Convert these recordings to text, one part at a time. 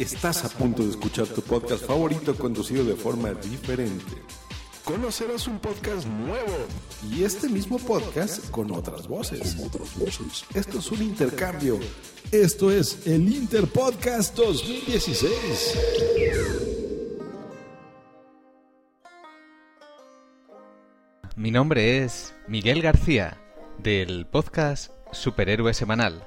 Estás a punto de escuchar tu podcast favorito conducido de forma diferente. Conocerás un podcast nuevo y este mismo podcast con otras voces. Esto es un intercambio. Esto es el Interpodcast 2016. Mi nombre es Miguel García, del podcast Superhéroe Semanal.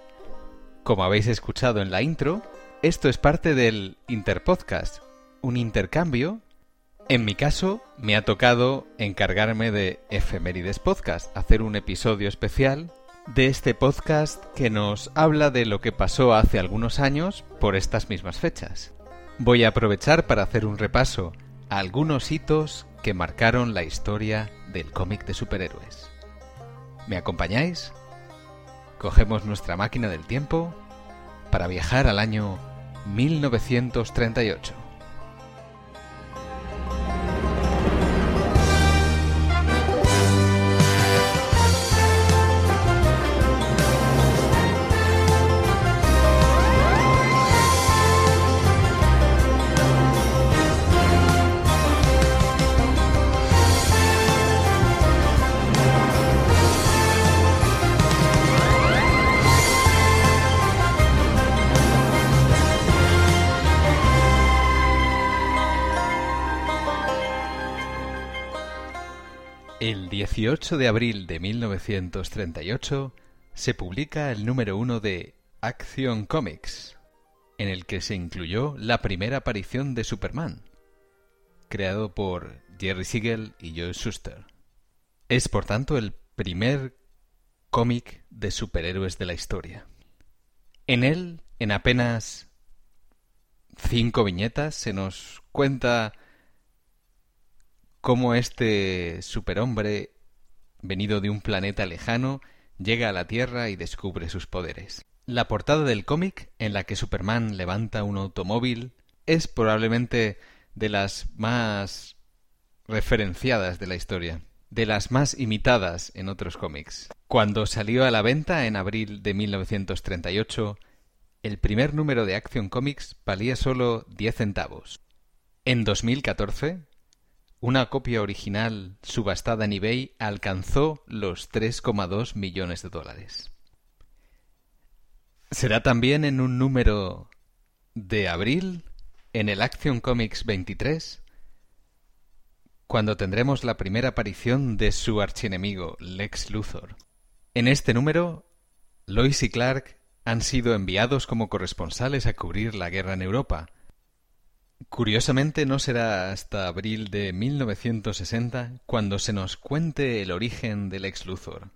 Como habéis escuchado en la intro, esto es parte del Interpodcast, un intercambio. En mi caso, me ha tocado encargarme de Efemérides Podcast, hacer un episodio especial de este podcast que nos habla de lo que pasó hace algunos años por estas mismas fechas. Voy a aprovechar para hacer un repaso a algunos hitos que marcaron la historia del cómic de superhéroes. ¿Me acompañáis? Cogemos nuestra máquina del tiempo para viajar al año 1938. El 18 de abril de 1938 se publica el número uno de Action Comics, en el que se incluyó la primera aparición de Superman, creado por Jerry Siegel y Joe Shuster. Es por tanto el primer cómic de superhéroes de la historia. En él, en apenas cinco viñetas, se nos cuenta cómo este superhombre, venido de un planeta lejano, llega a la Tierra y descubre sus poderes. La portada del cómic, en la que Superman levanta un automóvil, es probablemente de las más referenciadas de la historia, de las más imitadas en otros cómics. Cuando salió a la venta en abril de 1938, el primer número de Action Comics valía solo 10 centavos. En 2014, una copia original subastada en eBay alcanzó los 3,2 millones de dólares. Será también en un número de abril, en el Action Comics 23, cuando tendremos la primera aparición de su archienemigo, Lex Luthor. En este número, Lois y Clark han sido enviados como corresponsales a cubrir la guerra en Europa, Curiosamente no será hasta abril de 1960 cuando se nos cuente el origen del ex Luthor,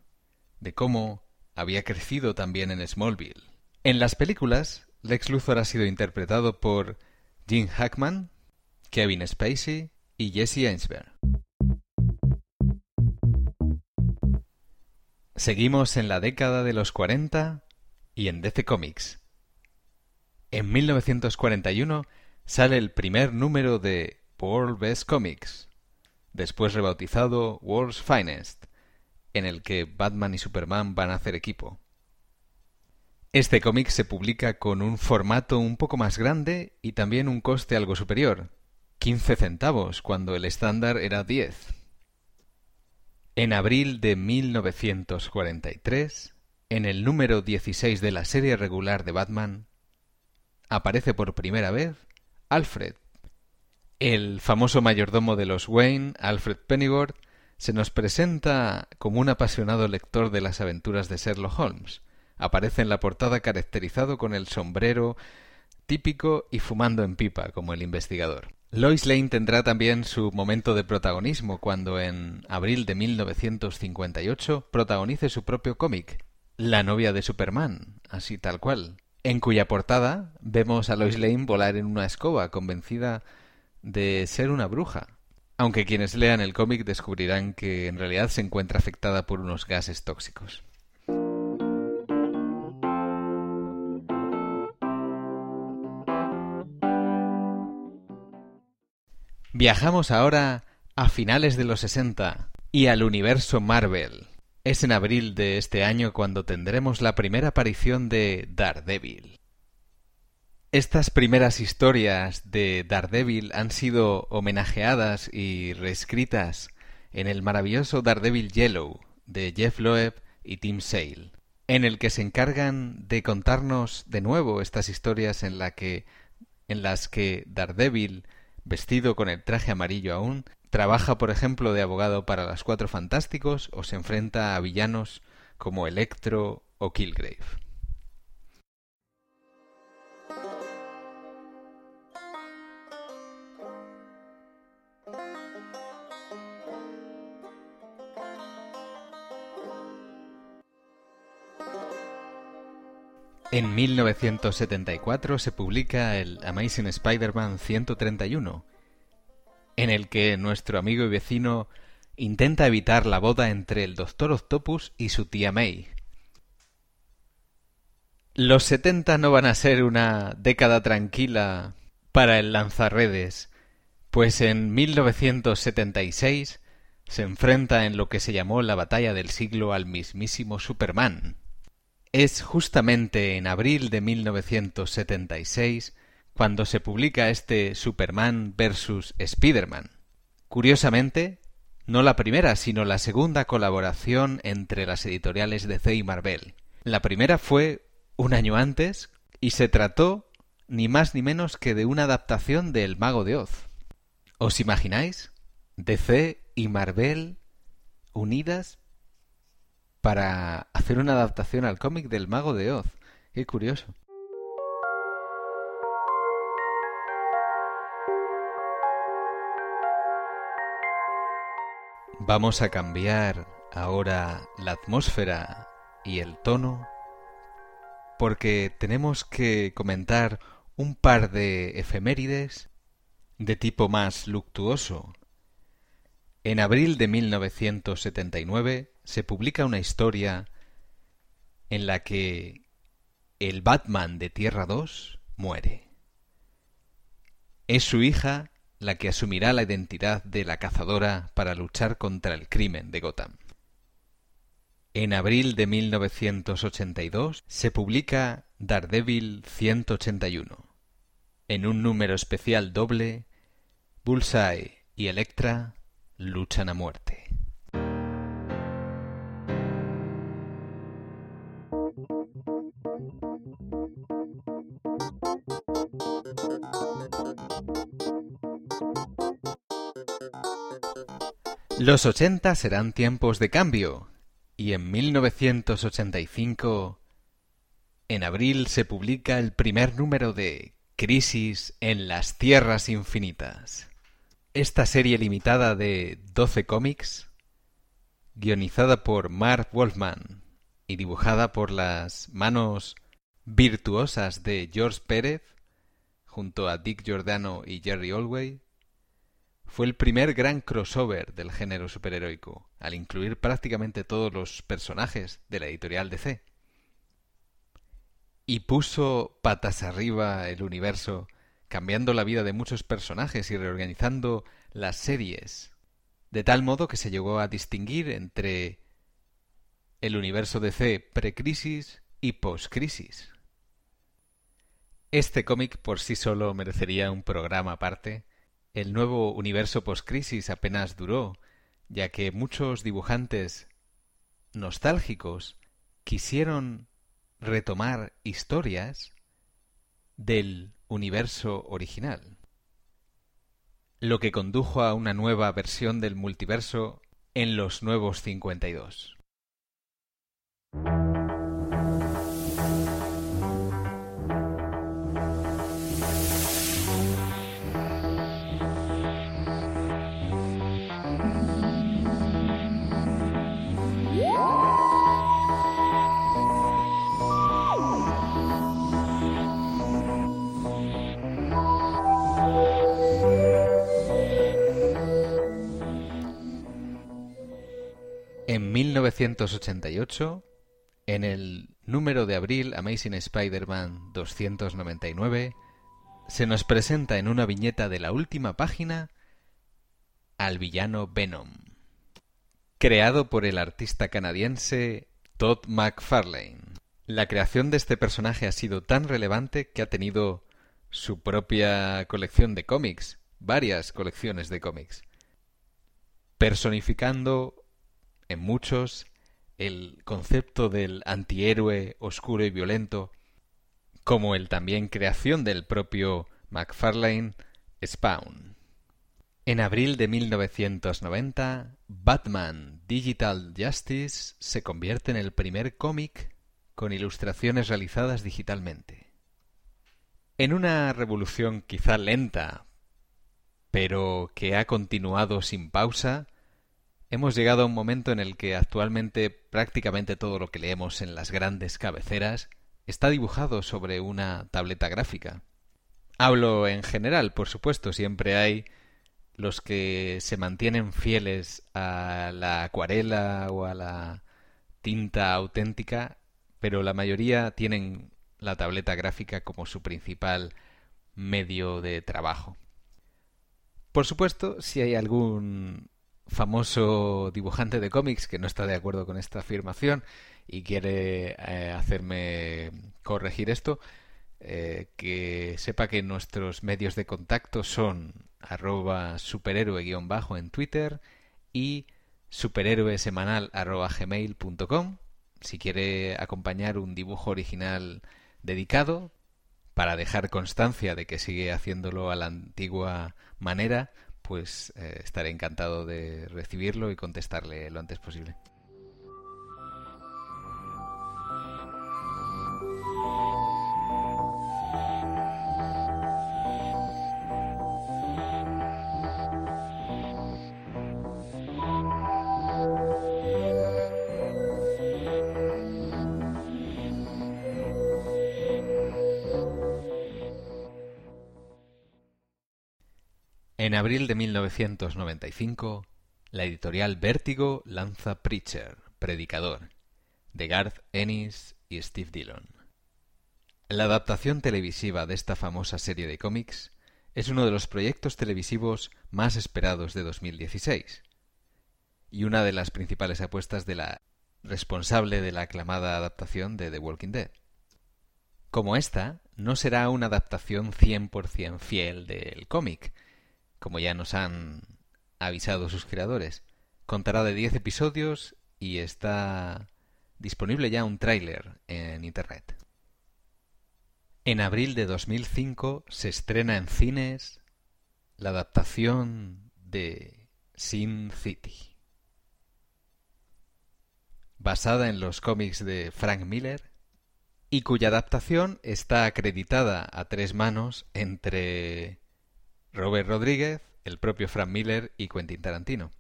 de cómo había crecido también en Smallville. En las películas, Lex Luthor ha sido interpretado por Jim Hackman, Kevin Spacey y Jesse Einsberg. Seguimos en la década de los 40 y en DC Comics. En 1941 sale el primer número de World Best Comics, después rebautizado World's Finest, en el que Batman y Superman van a hacer equipo. Este cómic se publica con un formato un poco más grande y también un coste algo superior, 15 centavos cuando el estándar era 10. En abril de 1943, en el número 16 de la serie regular de Batman, aparece por primera vez Alfred. El famoso mayordomo de los Wayne, Alfred Pennyworth, se nos presenta como un apasionado lector de las aventuras de Sherlock Holmes. Aparece en la portada caracterizado con el sombrero típico y fumando en pipa como el investigador. Lois Lane tendrá también su momento de protagonismo cuando en abril de 1958 protagonice su propio cómic, La novia de Superman, así tal cual en cuya portada vemos a Lois Lane volar en una escoba, convencida de ser una bruja. Aunque quienes lean el cómic descubrirán que en realidad se encuentra afectada por unos gases tóxicos. Viajamos ahora a finales de los 60 y al universo Marvel. Es en abril de este año cuando tendremos la primera aparición de Daredevil. Estas primeras historias de Daredevil han sido homenajeadas y reescritas en el maravilloso Daredevil Yellow de Jeff Loeb y Tim Sale, en el que se encargan de contarnos de nuevo estas historias en, en las que Daredevil, vestido con el traje amarillo aún, trabaja, por ejemplo, de abogado para los Cuatro Fantásticos o se enfrenta a villanos como Electro o Killgrave. En 1974 se publica el Amazing Spider-Man 131, en el que nuestro amigo y vecino intenta evitar la boda entre el Doctor Octopus y su tía May. Los 70 no van a ser una década tranquila para el lanzarredes, pues en 1976 se enfrenta en lo que se llamó la batalla del siglo al mismísimo Superman. Es justamente en abril de 1976 cuando se publica este Superman vs. Spider-Man. Curiosamente, no la primera, sino la segunda colaboración entre las editoriales DC y Marvel. La primera fue un año antes y se trató ni más ni menos que de una adaptación de El Mago de Oz. ¿Os imagináis? DC y Marvel unidas para hacer una adaptación al cómic del Mago de Oz. Qué curioso. Vamos a cambiar ahora la atmósfera y el tono porque tenemos que comentar un par de efemérides de tipo más luctuoso. En abril de 1979 se publica una historia en la que el Batman de Tierra 2 muere. Es su hija la que asumirá la identidad de la cazadora para luchar contra el crimen de Gotham. En abril de 1982 se publica Daredevil 181. En un número especial doble, Bullseye y Elektra luchan a muerte. Los 80 serán tiempos de cambio, y en 1985, en abril, se publica el primer número de Crisis en las Tierras Infinitas. Esta serie limitada de 12 cómics, guionizada por Mark Wolfman y dibujada por las manos virtuosas de George Pérez, junto a Dick Giordano y Jerry Olway, fue el primer gran crossover del género superheroico, al incluir prácticamente todos los personajes de la editorial DC. Y puso patas arriba el universo, cambiando la vida de muchos personajes y reorganizando las series, de tal modo que se llegó a distinguir entre el universo DC pre-crisis y post-crisis. Este cómic por sí solo merecería un programa aparte, el nuevo universo post-crisis apenas duró, ya que muchos dibujantes nostálgicos quisieron retomar historias del universo original, lo que condujo a una nueva versión del multiverso en los nuevos 52. 1988, en el número de abril Amazing Spider-Man 299, se nos presenta en una viñeta de la última página al villano Venom, creado por el artista canadiense Todd McFarlane. La creación de este personaje ha sido tan relevante que ha tenido su propia colección de cómics, varias colecciones de cómics, personificando en muchos el concepto del antihéroe oscuro y violento, como el también creación del propio McFarlane Spawn. En abril de 1990, Batman Digital Justice se convierte en el primer cómic con ilustraciones realizadas digitalmente. En una revolución quizá lenta, pero que ha continuado sin pausa, hemos llegado a un momento en el que actualmente prácticamente todo lo que leemos en las grandes cabeceras está dibujado sobre una tableta gráfica. Hablo en general, por supuesto, siempre hay los que se mantienen fieles a la acuarela o a la tinta auténtica, pero la mayoría tienen la tableta gráfica como su principal medio de trabajo. Por supuesto, si hay algún famoso dibujante de cómics que no está de acuerdo con esta afirmación y quiere eh, hacerme corregir esto, eh, que sepa que nuestros medios de contacto son arroba superhéroe-bajo en Twitter y superhéroesemanal arroba gmail.com si quiere acompañar un dibujo original dedicado para dejar constancia de que sigue haciéndolo a la antigua manera, pues eh, estaré encantado de recibirlo y contestarle lo antes posible. En abril de 1995, la editorial Vértigo lanza Preacher, Predicador, de Garth Ennis y Steve Dillon. La adaptación televisiva de esta famosa serie de cómics es uno de los proyectos televisivos más esperados de 2016 y una de las principales apuestas de la responsable de la aclamada adaptación de The Walking Dead. Como esta, no será una adaptación 100% fiel del cómic, como ya nos han avisado sus creadores. Contará de 10 episodios y está disponible ya un tráiler en Internet. En abril de 2005 se estrena en cines la adaptación de Sin City. Basada en los cómics de Frank Miller y cuya adaptación está acreditada a tres manos entre Robert Rodríguez, el propio Frank Miller y Quentin Tarantino.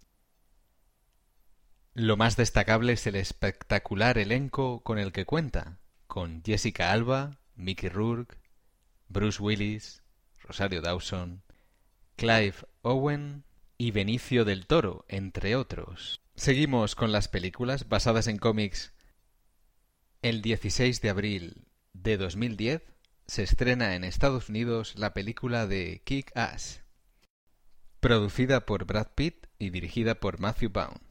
Lo más destacable es el espectacular elenco con el que cuenta, con Jessica Alba, Mickey Rourke, Bruce Willis, Rosario Dawson, Clive Owen y Benicio del Toro, entre otros. Seguimos con las películas basadas en cómics. El 16 de abril de 2010 se estrena en Estados Unidos la película de Kick Ass, producida por Brad Pitt y dirigida por Matthew Vaughn.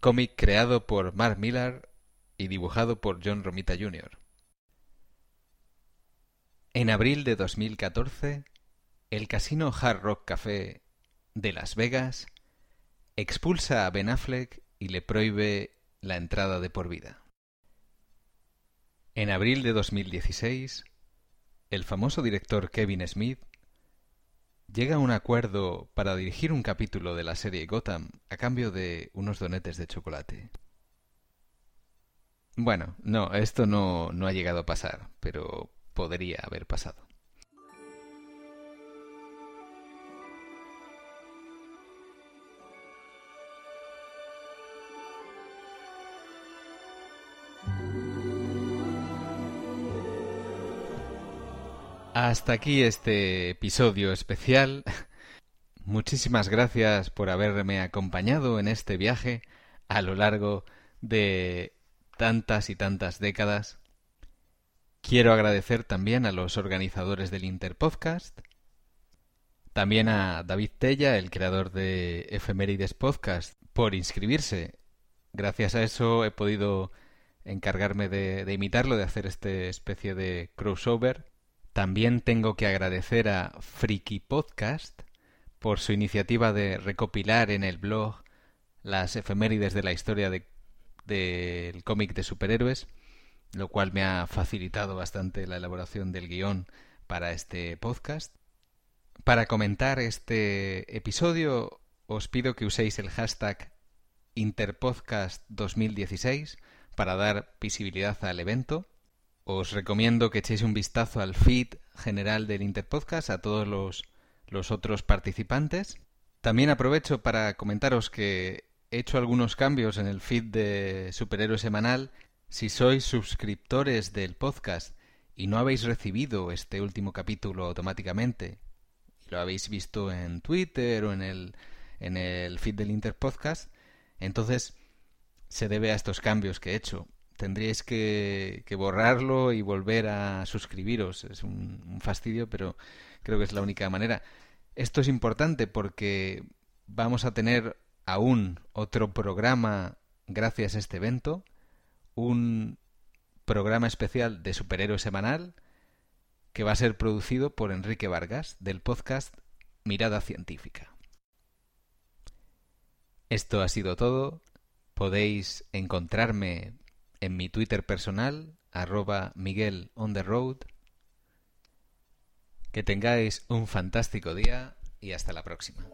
Cómic creado por Mark Millar y dibujado por John Romita Jr. En abril de 2014, el casino Hard Rock Café de Las Vegas expulsa a Ben Affleck y le prohíbe la entrada de por vida. En abril de 2016, el famoso director Kevin Smith llega a un acuerdo para dirigir un capítulo de la serie Gotham a cambio de unos donetes de chocolate. Bueno, no, esto no, no ha llegado a pasar, pero podría haber pasado. Hasta aquí este episodio especial. Muchísimas gracias por haberme acompañado en este viaje a lo largo de tantas y tantas décadas. Quiero agradecer también a los organizadores del Interpodcast, también a David Tella, el creador de Efemérides Podcast, por inscribirse. Gracias a eso he podido encargarme de, imitarlo, de hacer esta especie de crossover También tengo que agradecer a Freaky Podcast por su iniciativa de recopilar en el blog las efemérides de la historia del cómic de superhéroes, lo cual me ha facilitado bastante la elaboración del guion para este podcast. Para comentar este episodio os pido que uséis el hashtag Interpodcast2016 para dar visibilidad al evento. Os recomiendo que echéis un vistazo al feed general del Interpodcast, a todos los, los otros participantes. También aprovecho para comentaros que he hecho algunos cambios en el feed de Superhéroe Semanal. Si sois suscriptores del podcast y no habéis recibido este último capítulo automáticamente, y lo habéis visto en Twitter o en el, en el feed del Interpodcast, entonces se debe a estos cambios que he hecho. Tendríais que, borrarlo y volver a suscribiros. Es un, un fastidio, pero creo que es la única manera. Esto es importante porque vamos a tener aún otro programa gracias a este evento, un programa especial de superhéroe semanal que va a ser producido por Enrique Vargas del podcast Mirada Científica. Esto ha sido todo. Podéis encontrarme en mi Twitter personal, arroba Miguel on the road. Que tengáis un fantástico día y hasta la próxima.